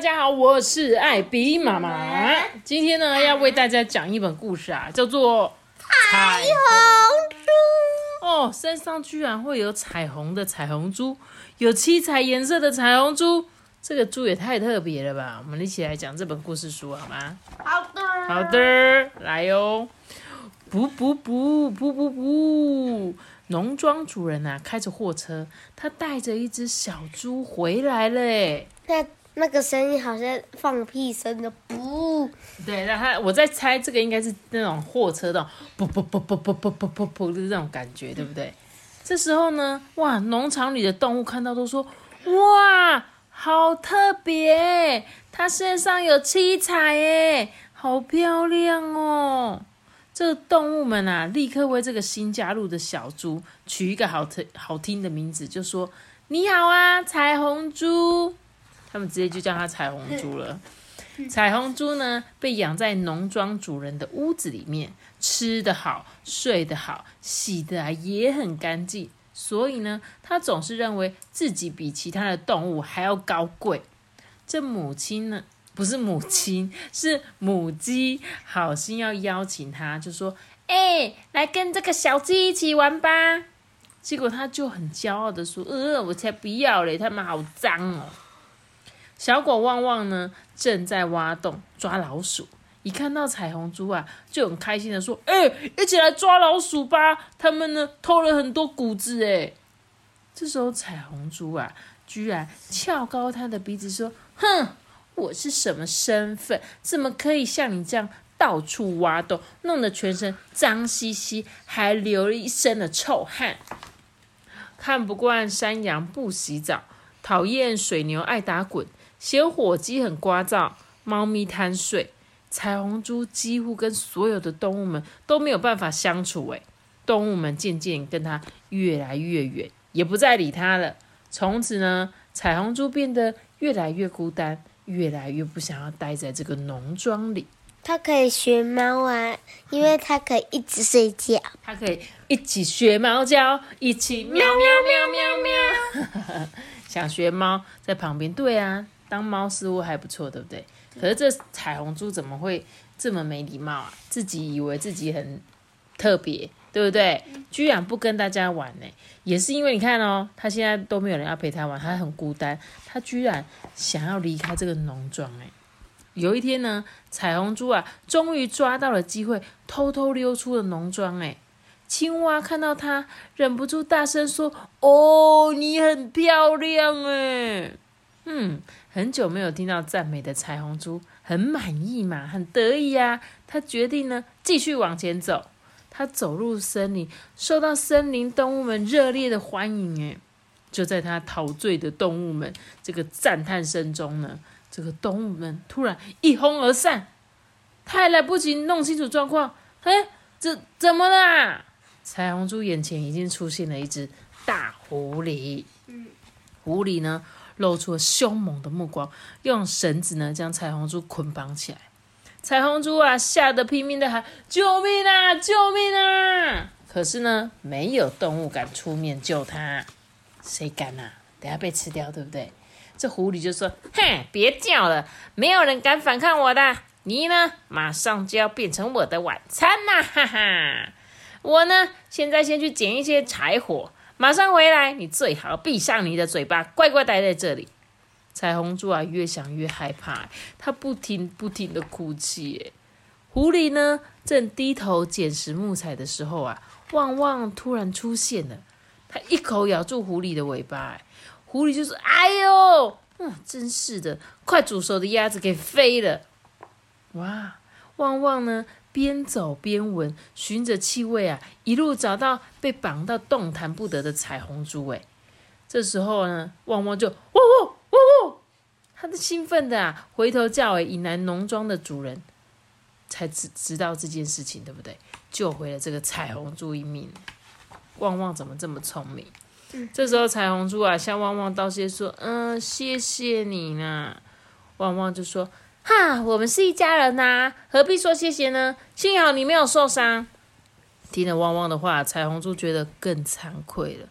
大家好，我是艾比妈妈。今天呢，要为大家讲一本故事啊，叫做《彩虹猪，哦，山上居然会有彩虹的彩虹猪，有七彩颜色的彩虹猪，这个猪也太特别了吧！我们一起来讲这本故事书好吗？好的，好的，来哟、不不不不不不！农庄主人啊，开着货车，他带着一只小猪回来了诶。那那个声音好像放屁声的，不，对，那他我在猜这个应该是那种货车的啵啵啵啵啵啵啵啵啵的那种感觉，对不对？这时候呢，哇，农场里的动物看到都说：“哇，好特别！它身上有七彩耶，好漂亮哦！”这个动物们啊，立刻为这个新加入的小猪取一个好听好听的名字，就说：“你好啊，彩虹猪。”他们直接就叫它彩虹猪了。彩虹猪呢，被养在农庄主人的屋子里面，吃得好，睡得好，洗的啊也很干净。所以呢，它总是认为自己比其他的动物还要高贵。这母亲呢，不是母亲，是母鸡，好心要邀请它，就说：“哎、来跟这个小鸡一起玩吧。”结果它就很骄傲的说：“呃，我才不要嘞，它们好脏哦。”小狗旺旺呢，正在挖洞抓老鼠。一看到彩虹猪啊，就很开心的说：“哎、一起来抓老鼠吧！他们呢偷了很多谷子哎。”这时候彩虹猪啊，居然翘高他的鼻子说：“哼，我是什么身份？怎么可以像你这样到处挖洞，弄得全身脏兮兮，还流了一身的臭汗？看不惯山羊不洗澡，讨厌水牛爱打滚，嫌火鸡很聒噪，猫咪贪睡。彩虹猪几乎跟所有的动物们都没有办法相处，诶，动物们渐渐跟它越来越远，也不再理它了。从此呢，彩虹猪变得越来越孤单，越来越不想要待在这个农庄里。它可以学猫啊，因为它可以一直睡觉。它可以一起学猫叫，一起喵喵喵喵喵。想学猫在旁边，对啊，当猫似乎还不错，对不对？可是这彩虹猪怎么会这么没礼貌啊？自己以为自己很特别，对不对？居然不跟大家玩呢，也是因为你看哦，他现在都没有人要陪他玩，他很孤单，他居然想要离开这个农庄哎。有一天呢，彩虹猪啊，终于抓到了机会，偷偷溜出了农庄。哎，青蛙看到它，忍不住大声说：“哦，你很漂亮哎！”嗯，很久没有听到赞美的彩虹猪，很满意嘛，很得意呀、他决定呢，继续往前走。他走入森林，受到森林动物们热烈的欢迎。哎，就在他陶醉的动物们这个赞叹声中呢，这个动物们突然一哄而散，他还来不及弄清楚状况，哎，这怎么啦？彩虹猪眼前已经出现了一只大狐狸，狐狸呢露出了凶猛的目光，用绳子呢将彩虹猪捆绑起来。彩虹猪啊，吓得拼命的喊：“救命啊！救命啊！”可是呢，没有动物敢出面救它，谁敢啊？等下被吃掉，对不对？这狐狸就说：“哼，别叫了，没有人敢反抗我的。你呢，马上就要变成我的晚餐啦！哈哈，我呢，现在先去捡一些柴火，马上回来。你最好闭上你的嘴巴，乖乖待在这里。”彩虹猪啊，越想越害怕，它不停不停的哭泣。狐狸呢，正低头捡拾木材的时候啊，旺旺突然出现了，它一口咬住狐狸的尾巴。狐狸就说：“哎呦，嗯，真是的，快煮熟的鸭子给飞了！”哇，旺旺呢，边走边闻，循着气味啊，一路找到被绑到动弹不得的彩虹猪。哎，这时候呢，旺旺就喔喔喔喔，他的兴奋的啊，回头叫诶，以南农庄的主人才知知道这件事情，对不对？救回了这个彩虹猪一命。旺旺怎么这么聪明？这时候彩虹猪啊向旺旺道谢说：“嗯，谢谢你呢。”旺旺就说：“哈，我们是一家人呐，何必说谢谢呢？幸好你没有受伤。”听了旺旺的话，彩虹猪觉得更惭愧了。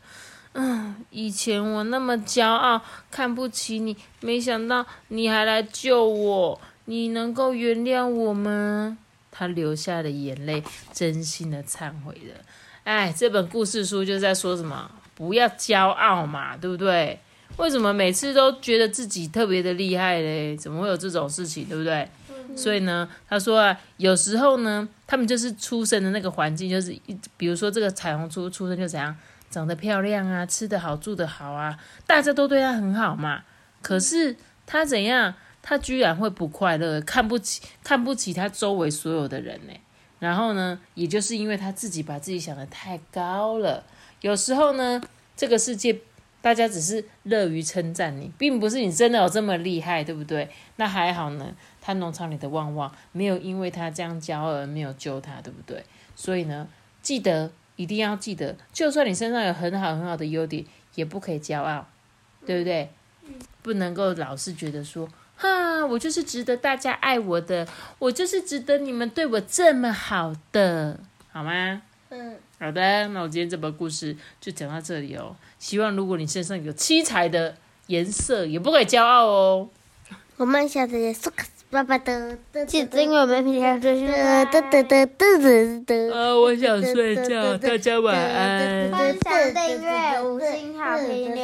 嗯，以前我那么骄傲，看不起你，没想到你还来救我。你能够原谅我吗？他流下了眼泪，真心的忏悔了。哎，这本故事书就在说什么？不要骄傲嘛，对不对？为什么每次都觉得自己特别的厉害嘞？怎么会有这种事情，对不对？所以呢，他说啊，有时候呢，他们就是出生的那个环境，就是一，比如说这个彩虹猪出生就怎样，长得漂亮啊，吃得好，住得好啊，大家都对他很好嘛。可是他怎样，他居然会不快乐，看不起，看不起他周围所有的人呢？然后呢，也就是因为他自己把自己想的太高了，有时候呢，这个世界。大家只是乐于称赞你，并不是你真的有这么厉害，对不对？那还好呢，他农场里的旺旺没有因为他这样骄傲而没有救他，对不对？所以呢，记得一定要记得，就算你身上有很好很好的优点，也不可以骄傲，对不对？不能够老是觉得说，哈，我就是值得大家爱我的，我就是值得你们对我这么好的，好吗？嗯。好的，那我今天这本故事就讲到这里哦。希望如果你身上有七彩的颜色，也不可以骄傲哦。我们下次见，苏克斯爸爸的。记得订阅我们平台追踪啊！得得得得得得。啊，我想睡觉，大家晚安。分享订阅五星好评留。